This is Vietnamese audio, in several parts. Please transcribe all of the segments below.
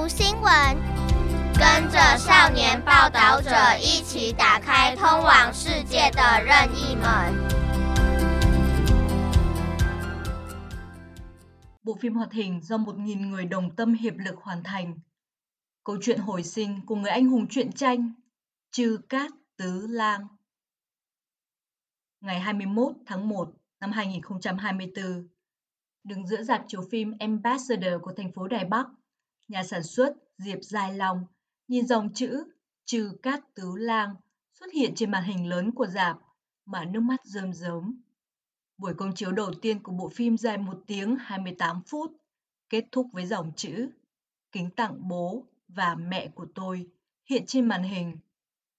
读新闻，跟着少年报道者一起打开通往世界的任意门。 Bộ phim hoạt hình do 1.000 người đồng tâm hiệp lực hoàn thành. Câu chuyện hồi sinh của người anh hùng truyện tranh Chư Cát Tứ Lang. Ngày 21 tháng 1 năm 2024, đứng giữa dạp chiếu phim Ambassador của thành phố Đài Bắc, nhà sản xuất Diệp dài Long nhìn dòng chữ trừ Cát Tứ Lang xuất hiện trên màn hình lớn của dạp mà nước mắt rơm rớm. Buổi công chiếu đầu tiên của bộ phim dài 1 tiếng 28 phút, kết thúc với dòng chữ Kính tặng bố và mẹ của tôi hiện trên màn hình.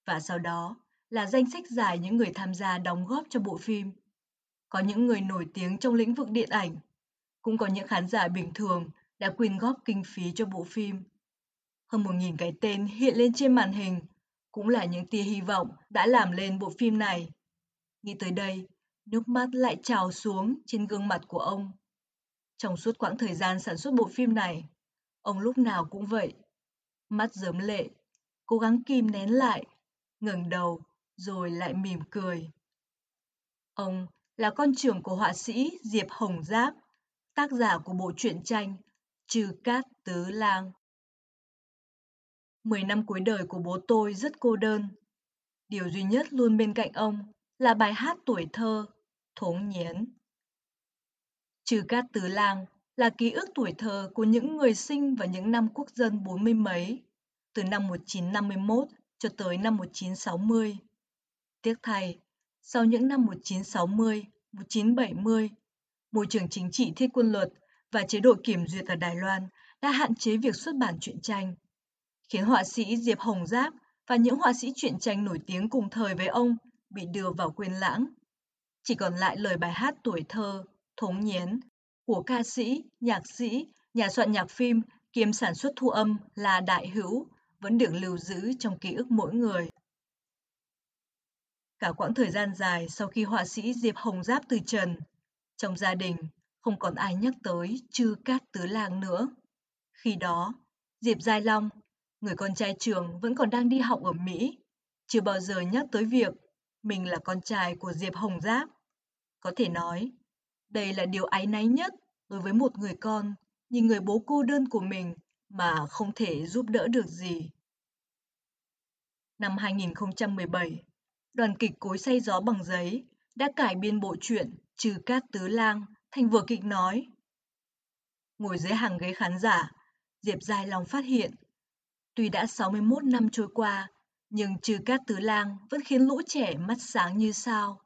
Và sau đó là danh sách dài những người tham gia đóng góp cho bộ phim. Có những người nổi tiếng trong lĩnh vực điện ảnh, cũng có những khán giả bình thường đã quyên góp kinh phí cho bộ phim. Hơn 1.000 cái tên hiện lên trên màn hình, cũng là những tia hy vọng đã làm lên bộ phim này. Nghĩ tới đây, nước mắt lại trào xuống trên gương mặt của ông. Trong suốt quãng thời gian sản xuất bộ phim này, ông lúc nào cũng vậy. Mắt rớm lệ, cố gắng kìm nén lại, ngẩng đầu rồi lại mỉm cười. Ông là con trưởng của họa sĩ Diệp Hồng Giáp, tác giả của bộ truyện tranh Trừ Cát Tứ Lang. Mười năm cuối đời của bố tôi rất cô đơn. Điều duy nhất luôn bên cạnh ông là bài hát tuổi thơ Thốn Nhiến. Trừ Cát Tứ Lang là ký ức tuổi thơ của những người sinh vào những năm quốc dân bốn mươi mấy, từ năm 1951 cho tới năm 1960. Tiếc thay, sau những năm 1960, 1970, môi trường chính trị thiết quân luật và chế độ kiểm duyệt ở Đài Loan đã hạn chế việc xuất bản truyện tranh, khiến họa sĩ Diệp Hồng Giáp và những họa sĩ truyện tranh nổi tiếng cùng thời với ông bị đưa vào quên lãng. Chỉ còn lại lời bài hát tuổi thơ, thống nhiến của ca sĩ, nhạc sĩ, nhà soạn nhạc phim kiêm sản xuất thu âm là Đại Hữu vẫn được lưu giữ trong ký ức mỗi người. Cả quãng thời gian dài sau khi họa sĩ Diệp Hồng Giáp từ trần, trong gia đình không còn ai nhắc tới chư cát tứ lang nữa. Khi đó, Diệp Giai Long, người con trai trường vẫn còn đang đi học ở Mỹ, chưa bao giờ nhắc tới việc mình là con trai của Diệp Hồng Giáp. Có thể nói, đây là điều áy náy nhất đối với một người con nhìn người bố cô đơn của mình mà không thể giúp đỡ được gì. Năm 2017, đoàn kịch Cối say gió bằng giấy đã cải biên bộ truyện Trừ Cát Tứ Lang thành vừa kịch nói. Ngồi dưới hàng ghế khán giả, Diệp Giai Long phát hiện, tuy đã 61 năm trôi qua, nhưng Trừ Cát Tứ Lang vẫn khiến lũ trẻ mắt sáng như sao.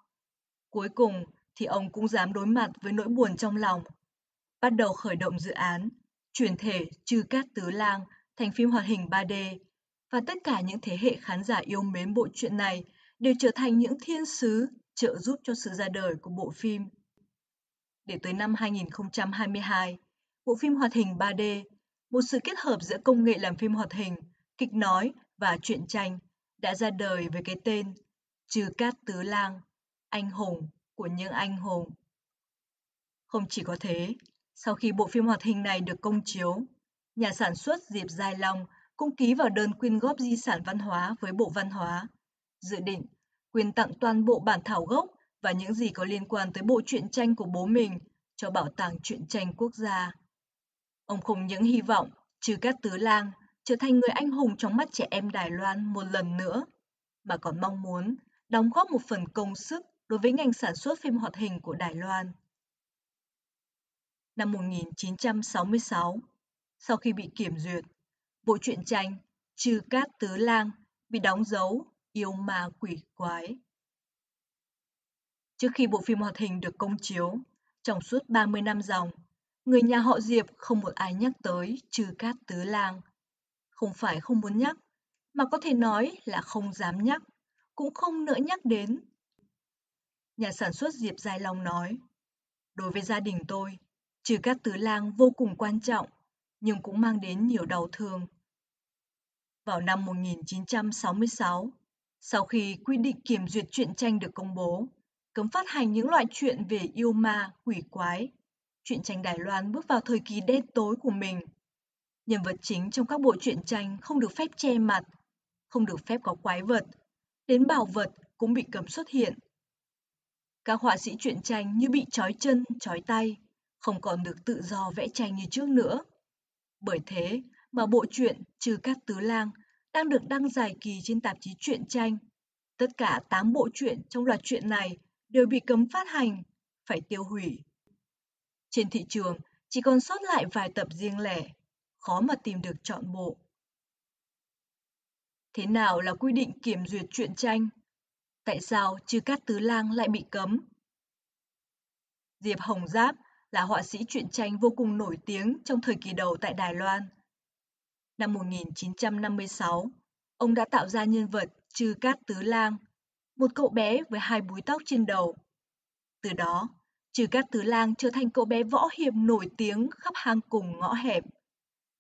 Cuối cùng thì ông cũng dám đối mặt với nỗi buồn trong lòng. Bắt đầu khởi động dự án, chuyển thể Trừ Cát Tứ Lang thành phim hoạt hình 3D và tất cả những thế hệ khán giả yêu mến bộ truyện này đều trở thành những thiên sứ trợ giúp cho sự ra đời của bộ phim. Để tới năm 2022, bộ phim hoạt hình 3D, một sự kết hợp giữa công nghệ làm phim hoạt hình, kịch nói và truyện tranh đã ra đời với cái tên Trừ Cát Tứ Lang, anh hùng của những anh hùng. Không chỉ có thế, sau khi bộ phim hoạt hình này được công chiếu, nhà sản xuất Diệp Giai Long cũng ký vào đơn quyên góp di sản văn hóa với Bộ Văn hóa, dự định quyên tặng toàn bộ bản thảo gốc và những gì có liên quan tới bộ truyện tranh của bố mình cho Bảo tàng truyện tranh quốc gia. Ông không những hy vọng Trừ Cát Tứ Lang trở thành người anh hùng trong mắt trẻ em Đài Loan một lần nữa, mà còn mong muốn đóng góp một phần công sức đối với ngành sản xuất phim hoạt hình của Đài Loan. Năm 1966, sau khi bị kiểm duyệt, bộ truyện tranh Trừ Cát Tứ Lang bị đóng dấu yêu ma quỷ quái. Trước khi bộ phim hoạt hình được công chiếu, trong suốt 30 năm dòng, người nhà họ Diệp không một ai nhắc tới Trừ Cát Tứ Lang. Không phải không muốn nhắc, mà có thể nói là không dám nhắc, cũng không nỡ nhắc đến. Nhà sản xuất Diệp Giai Long nói, đối với gia đình tôi, Trừ Cát Tứ Lang vô cùng quan trọng, nhưng cũng mang đến nhiều đau thương. Vào năm 1966, sau khi quy định kiểm duyệt truyện tranh được công bố, cấm phát hành những loại chuyện về yêu ma, quỷ quái, truyện tranh Đài Loan bước vào thời kỳ đen tối của mình. Nhân vật chính trong các bộ truyện tranh không được phép che mặt, không được phép có quái vật, đến bảo vật cũng bị cấm xuất hiện. Các họa sĩ truyện tranh như bị trói chân, trói tay, không còn được tự do vẽ tranh như trước nữa. Bởi thế mà bộ truyện Trừ Cát Tứ Lang đang được đăng dài kỳ trên tạp chí truyện tranh. Tất cả 8 bộ truyện trong loạt truyện này đều bị cấm phát hành, phải tiêu hủy. Trên thị trường chỉ còn sót lại vài tập riêng lẻ, khó mà tìm được trọn bộ. Thế nào là quy định kiểm duyệt truyện tranh? Tại sao chư Cát Tứ Lang lại bị cấm? Diệp Hồng Giáp là họa sĩ truyện tranh vô cùng nổi tiếng trong thời kỳ đầu tại Đài Loan. Năm 1956, ông đã tạo ra nhân vật Trư Cát Tứ Lang, một cậu bé với hai búi tóc trên đầu. Từ đó, Trừ Cát Tứ Lang trở thành cậu bé võ hiệp nổi tiếng khắp hang cùng ngõ hẹp.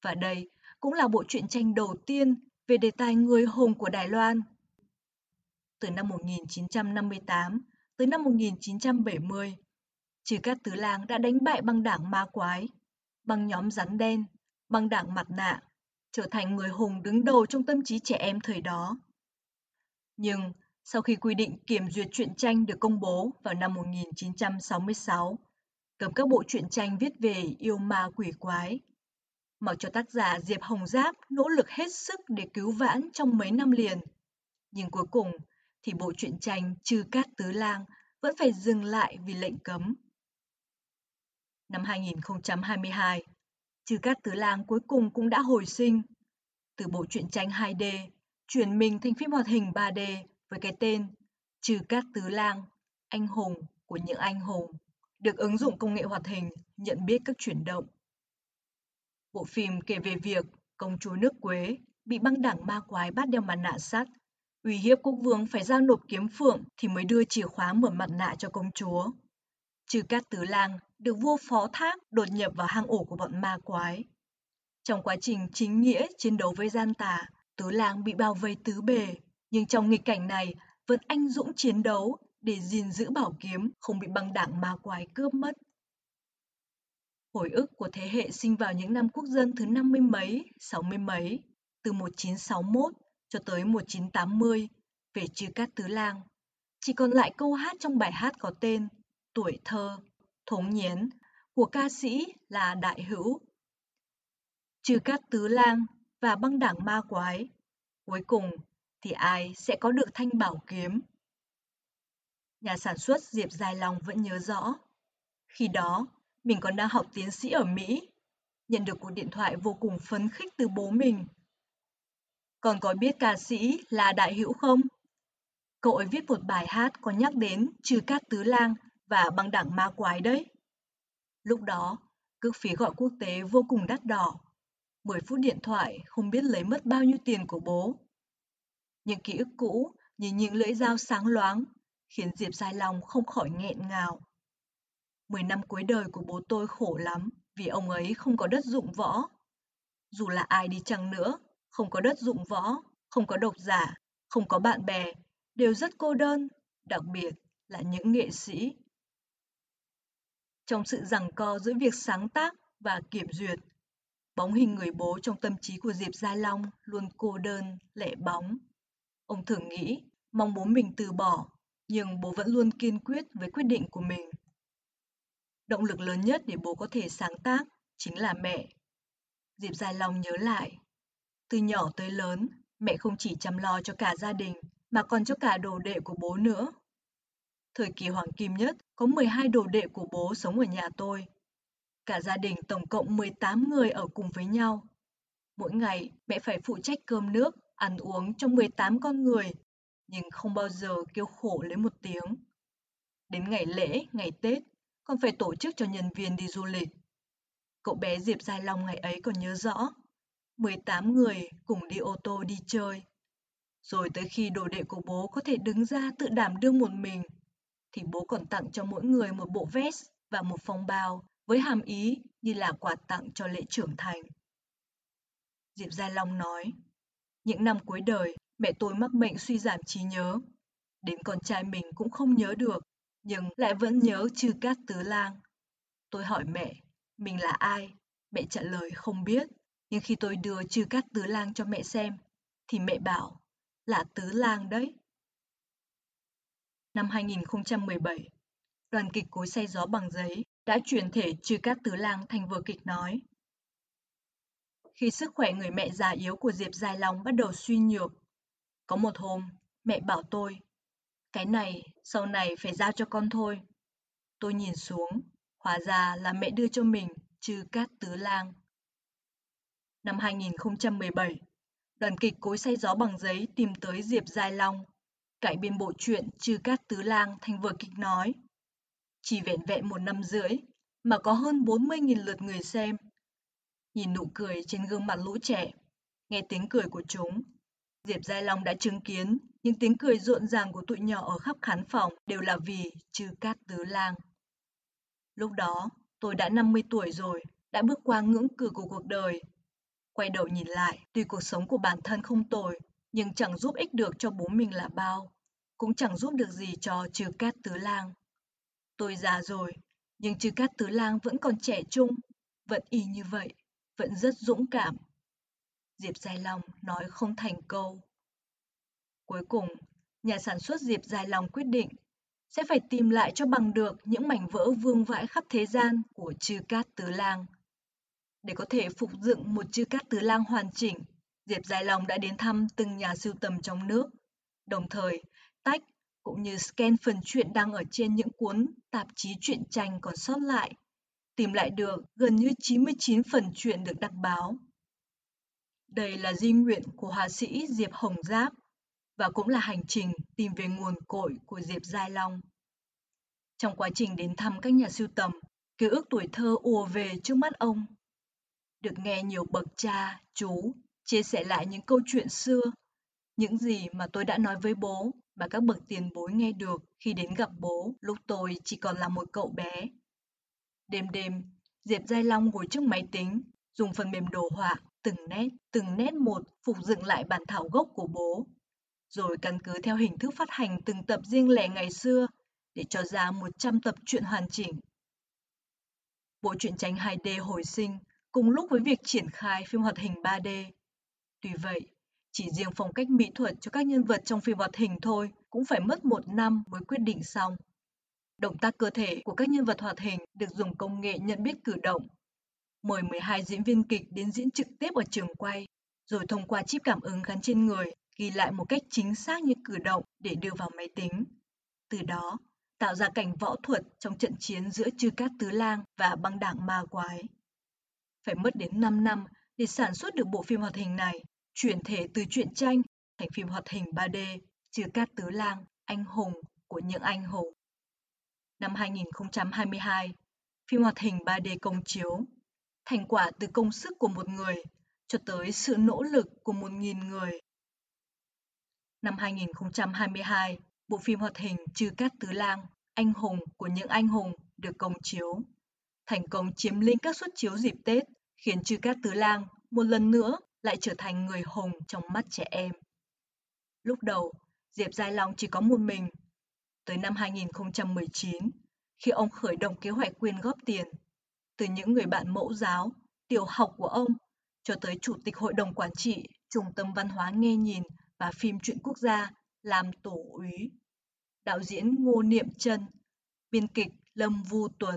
Và đây cũng là bộ truyện tranh đầu tiên về đề tài người hùng của Đài Loan. Từ năm 1958 tới năm 1970, Trừ Cát Tứ Lang đã đánh bại băng đảng ma quái, băng nhóm rắn đen, băng đảng mặt nạ, trở thành người hùng đứng đầu trong tâm trí trẻ em thời đó. Nhưng sau khi quy định kiểm duyệt truyện tranh được công bố vào năm 1966, cấm các bộ truyện tranh viết về yêu ma quỷ quái. Mặc cho tác giả Diệp Hồng Giáp nỗ lực hết sức để cứu vãn trong mấy năm liền, nhưng cuối cùng thì bộ truyện tranh Trừ Cát Tứ Lang vẫn phải dừng lại vì lệnh cấm. Năm 2022, Trừ Cát Tứ Lang cuối cùng cũng đã hồi sinh. Từ bộ truyện tranh 2D, chuyển mình thành phim hoạt hình 3D với cái tên Trừ Cát Tứ Lang, anh hùng của những anh hùng, được ứng dụng công nghệ hoạt hình nhận biết các chuyển động. Bộ phim kể về việc công chúa nước Quế bị băng đảng ma quái bắt đeo mặt nạ sắt, uy hiếp quốc vương phải giao nộp kiếm phượng thì mới đưa chìa khóa mở mặt nạ cho công chúa. Trừ Cát Tứ Lang được vua phó thác đột nhập vào hang ổ của bọn ma quái. Trong quá trình chính nghĩa chiến đấu với gian tà, Tứ Lang bị bao vây tứ bề, nhưng trong nghịch cảnh này vẫn anh dũng chiến đấu để gìn giữ bảo kiếm không bị băng đảng ma quái cướp mất. Hồi ức của thế hệ sinh vào những năm quốc dân thứ năm mươi mấy, sáu mươi mấy, từ 1961 cho tới 1980 về Trừ Cát Tứ Lang. Chỉ còn lại câu hát trong bài hát có tên Tuổi thơ thống nhiến của ca sĩ là Đại Hữu. Trừ các tứ lang và băng đảng ma quái, cuối cùng thì ai sẽ có được thanh bảo kiếm? Nhà sản xuất Diệp Dài Long vẫn nhớ rõ. Khi đó, mình còn đang học tiến sĩ ở Mỹ, nhận được cuộc điện thoại vô cùng phấn khích từ bố mình. Còn có biết ca sĩ là Đại Hữu không? Cậu ấy viết một bài hát có nhắc đến trừ các tứ lang và băng đảng ma quái đấy. Lúc đó, cước phí gọi quốc tế vô cùng đắt đỏ. 10 phút điện thoại không biết lấy mất bao nhiêu tiền của bố. Những ký ức cũ như những lưỡi dao sáng loáng, khiến Diệp Giai Long không khỏi nghẹn ngào. Mười năm cuối đời của bố tôi khổ lắm vì ông ấy không có đất dụng võ. Dù là ai đi chăng nữa, không có đất dụng võ, không có độc giả, không có bạn bè, đều rất cô đơn, đặc biệt là những nghệ sĩ trong sự giằng co giữa việc sáng tác và kiểm duyệt. Bóng hình người bố trong tâm trí của Diệp Gia Long luôn cô đơn, lẻ bóng. Ông thường nghĩ, mong bố mình từ bỏ, nhưng bố vẫn luôn kiên quyết với quyết định của mình. Động lực lớn nhất để bố có thể sáng tác chính là mẹ. Diệp dài lòng nhớ lại, từ nhỏ tới lớn, mẹ không chỉ chăm lo cho cả gia đình, mà còn cho cả đồ đệ của bố nữa. Thời kỳ hoàng kim nhất, có 12 đồ đệ của bố sống ở nhà tôi. Cả gia đình tổng cộng 18 người ở cùng với nhau. Mỗi ngày, mẹ phải phụ trách cơm nước, ăn uống cho 18 con người, nhưng không bao giờ kêu khổ lấy một tiếng. Đến ngày lễ, ngày Tết, còn phải tổ chức cho nhân viên đi du lịch. Cậu bé Diệp Giai Long ngày ấy còn nhớ rõ. 18 người cùng đi ô tô đi chơi. Rồi tới khi đồ đệ của bố có thể đứng ra tự đảm đương một mình, thì bố còn tặng cho mỗi người một bộ vest và một phong bao với hàm ý như là quà tặng cho lễ trưởng thành. Diệp Gia Long nói, những năm cuối đời, mẹ tôi mắc bệnh suy giảm trí nhớ. Đến con trai mình cũng không nhớ được, nhưng lại vẫn nhớ chư cát tứ lang. Tôi hỏi mẹ, mình là ai? Mẹ trả lời không biết, Nhưng khi tôi đưa chư cát tứ lang cho mẹ xem, thì mẹ bảo là tứ lang đấy. Năm 2017, đoàn kịch cối xe gió bằng giấy đã chuyển thể chư cát tứ lang thành vở kịch nói. Khi sức khỏe người mẹ già yếu của Diệp Dài Long bắt đầu suy nhược, có một hôm, mẹ bảo tôi, cái này sau này phải giao cho con thôi. Tôi nhìn xuống, hóa ra là mẹ đưa cho mình chư cát tứ lang. Năm 2017, đoàn kịch Cối say gió bằng giấy tìm tới Diệp Dài Long, cải biên bộ truyện Chư Cát Tứ Lang thành vở kịch nói. Chỉ vẹn vẹn một năm rưỡi mà có hơn 40.000 lượt người xem. Nhìn nụ cười trên gương mặt lũ trẻ, nghe tiếng cười của chúng, Diệp Giai Long đã chứng kiến những tiếng cười rộn ràng của tụi nhỏ ở khắp khán phòng đều là vì Chư Cát Tứ Lang. Lúc đó, tôi đã 50 tuổi rồi, đã bước qua ngưỡng cửa của cuộc đời Quay đầu nhìn lại, tuy cuộc sống của bản thân không tồi, nhưng chẳng giúp ích được cho bố mình là bao, cũng chẳng giúp được gì cho trừ cát tứ lang. Tôi già rồi, nhưng trừ cát tứ lang vẫn còn trẻ trung, vẫn y như vậy, vẫn rất dũng cảm. Diệp Dài Long nói không thành câu. Cuối cùng, nhà sản xuất Diệp Dài Long quyết định sẽ phải tìm lại cho bằng được những mảnh vỡ vương vãi khắp thế gian của chư Cát Tứ Lang để có thể phục dựng một chư cát tứ lang hoàn chỉnh, Diệp Dài Long đã đến thăm từng nhà sưu tầm trong nước, đồng thời tách cũng như scan phần truyện đăng ở trên những cuốn tạp chí truyện tranh còn sót lại, tìm lại được gần như 99 phần truyện được đăng báo. Đây là di nguyện của họa sĩ Diệp Hồng Giáp và cũng là hành trình tìm về nguồn cội của Diệp Giai Long. Trong quá trình đến thăm các nhà sưu tầm, ký ức tuổi thơ ùa về trước mắt ông được nghe nhiều bậc cha, chú chia sẻ lại những câu chuyện xưa, những gì mà tôi đã nói với bố và các bậc tiền bối nghe được khi đến gặp bố lúc tôi chỉ còn là một cậu bé. Đêm đêm, Diệp Giai Long ngồi trước máy tính, dùng phần mềm đồ họa từng nét, từng nét một phục dựng lại bản thảo gốc của bố, rồi căn cứ theo hình thức phát hành từng tập riêng lẻ ngày xưa để cho ra 100 tập truyện hoàn chỉnh. Bộ truyện tranh 2D hồi sinh cùng lúc với việc triển khai phim hoạt hình 3D. Tuy vậy, chỉ riêng phong cách mỹ thuật cho các nhân vật trong phim hoạt hình thôi cũng phải mất một năm mới quyết định xong. Động tác cơ thể của các nhân vật hoạt hình được dùng công nghệ nhận biết cử động. Mời 12 diễn viên kịch đến diễn trực tiếp ở trường quay, rồi thông qua chip cảm ứng gắn trên người ghi lại một cách chính xác những cử động để đưa vào máy tính. Từ đó, tạo ra cảnh võ thuật trong trận chiến giữa chư cát tứ lang và băng đảng ma quái phải mất đến 5 năm để sản xuất được bộ phim hoạt hình này, chuyển thể từ truyện tranh thành phim hoạt hình 3D, Chư Cát Tứ Lang, Anh Hùng của những anh hùng. Năm 2022, phim hoạt hình 3D công chiếu, thành quả từ công sức của một người cho tới sự nỗ lực của một nghìn người. Năm 2022, bộ phim hoạt hình Trừ Cát Tứ Lang, Anh Hùng của những anh hùng được công chiếu. Thành công chiếm lĩnh các suất chiếu dịp Tết khiến Trừ Cát Tứ Lang một lần nữa lại trở thành người hùng trong mắt trẻ em. Lúc đầu, Diệp Giai Long chỉ có một mình. Tới năm 2019, khi ông khởi động kế hoạch quyên góp tiền, từ những người bạn mẫu giáo, tiểu học của ông, cho tới Chủ tịch Hội đồng Quản trị, Trung tâm Văn hóa Nghe Nhìn và Phim Truyện Quốc gia làm tổ úy. Đạo diễn Ngô Niệm Trân, biên kịch Lâm Vu Tuấn,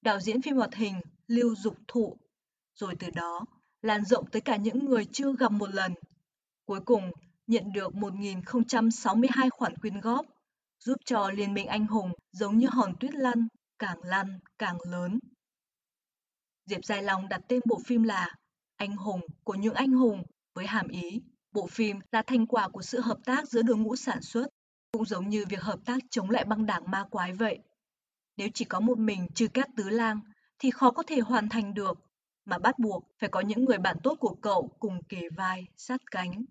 đạo diễn phim hoạt hình Lưu Dục Thụ rồi từ đó lan rộng tới cả những người chưa gặp một lần. Cuối cùng, nhận được 1.062 khoản quyên góp, giúp cho Liên minh Anh Hùng giống như hòn tuyết lăn, càng lăn càng lớn. Diệp Giai Long đặt tên bộ phim là Anh Hùng của những anh hùng với hàm ý bộ phim là thành quả của sự hợp tác giữa đội ngũ sản xuất, cũng giống như việc hợp tác chống lại băng đảng ma quái vậy. Nếu chỉ có một mình trừ cát tứ lang thì khó có thể hoàn thành được mà bắt buộc phải có những người bạn tốt của cậu cùng kề vai, sát cánh.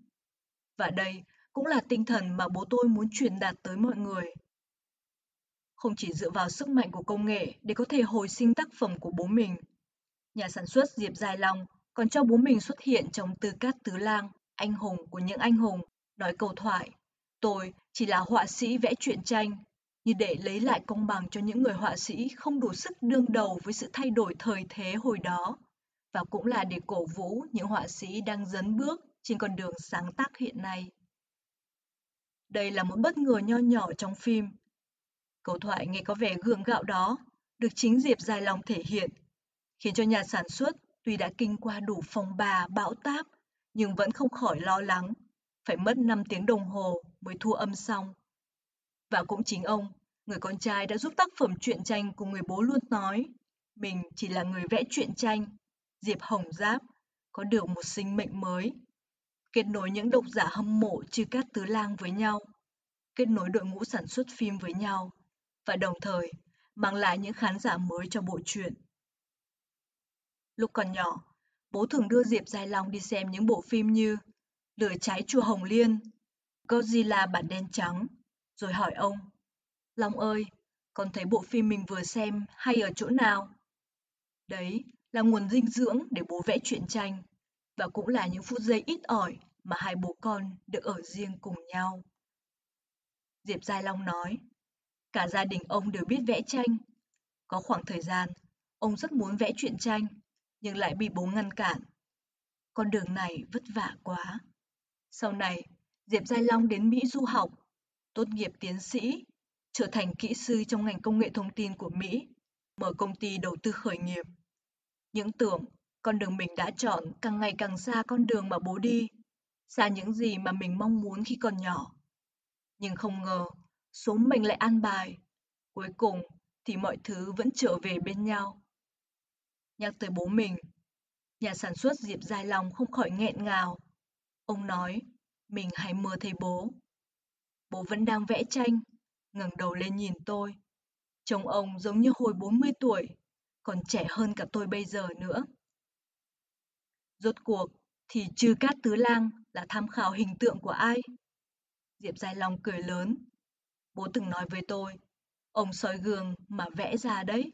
Và đây cũng là tinh thần mà bố tôi muốn truyền đạt tới mọi người. Không chỉ dựa vào sức mạnh của công nghệ để có thể hồi sinh tác phẩm của bố mình, nhà sản xuất Diệp Dài Long còn cho bố mình xuất hiện trong tư cát tứ lang, anh hùng của những anh hùng, nói câu thoại. Tôi chỉ là họa sĩ vẽ truyện tranh, như để lấy lại công bằng cho những người họa sĩ không đủ sức đương đầu với sự thay đổi thời thế hồi đó và cũng là để cổ vũ những họa sĩ đang dấn bước trên con đường sáng tác hiện nay. Đây là một bất ngờ nho nhỏ trong phim. Câu thoại nghe có vẻ gượng gạo đó được chính Diệp Dài Lòng thể hiện, khiến cho nhà sản xuất tuy đã kinh qua đủ phong ba bão táp nhưng vẫn không khỏi lo lắng, phải mất 5 tiếng đồng hồ mới thu âm xong. Và cũng chính ông, người con trai đã giúp tác phẩm truyện tranh của người bố luôn nói, mình chỉ là người vẽ truyện tranh, Diệp Hồng Giáp, có được một sinh mệnh mới. Kết nối những độc giả hâm mộ chư cát tứ lang với nhau, kết nối đội ngũ sản xuất phim với nhau, và đồng thời mang lại những khán giả mới cho bộ truyện. Lúc còn nhỏ, bố thường đưa Diệp Giai Long đi xem những bộ phim như Lửa cháy chùa Hồng Liên, Godzilla bản đen trắng, rồi hỏi ông, Long ơi, con thấy bộ phim mình vừa xem hay ở chỗ nào? Đấy là nguồn dinh dưỡng để bố vẽ truyện tranh, và cũng là những phút giây ít ỏi mà hai bố con được ở riêng cùng nhau. Diệp Giai Long nói, cả gia đình ông đều biết vẽ tranh. Có khoảng thời gian, ông rất muốn vẽ truyện tranh, nhưng lại bị bố ngăn cản. Con đường này vất vả quá. Sau này, Diệp Giai Long đến Mỹ du học, tốt nghiệp tiến sĩ, trở thành kỹ sư trong ngành công nghệ thông tin của Mỹ, mở công ty đầu tư khởi nghiệp. Những tưởng con đường mình đã chọn càng ngày càng xa con đường mà bố đi, xa những gì mà mình mong muốn khi còn nhỏ. Nhưng không ngờ, số mình lại an bài. Cuối cùng thì mọi thứ vẫn trở về bên nhau. Nhắc tới bố mình, nhà sản xuất Diệp Giai Long không khỏi nghẹn ngào. Ông nói, mình hãy mơ thấy bố. Bố vẫn đang vẽ tranh, ngẩng đầu lên nhìn tôi. Trông ông giống như hồi 40 tuổi, còn trẻ hơn cả tôi bây giờ nữa. Rốt cuộc thì trừ cát tứ lang là tham khảo hình tượng của ai? Diệp Giai Long cười lớn. Bố từng nói với tôi, ông soi gương mà vẽ ra đấy.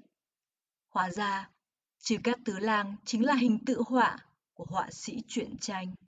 Hóa ra, trừ cát tứ lang chính là hình tự họa của họa sĩ truyện tranh.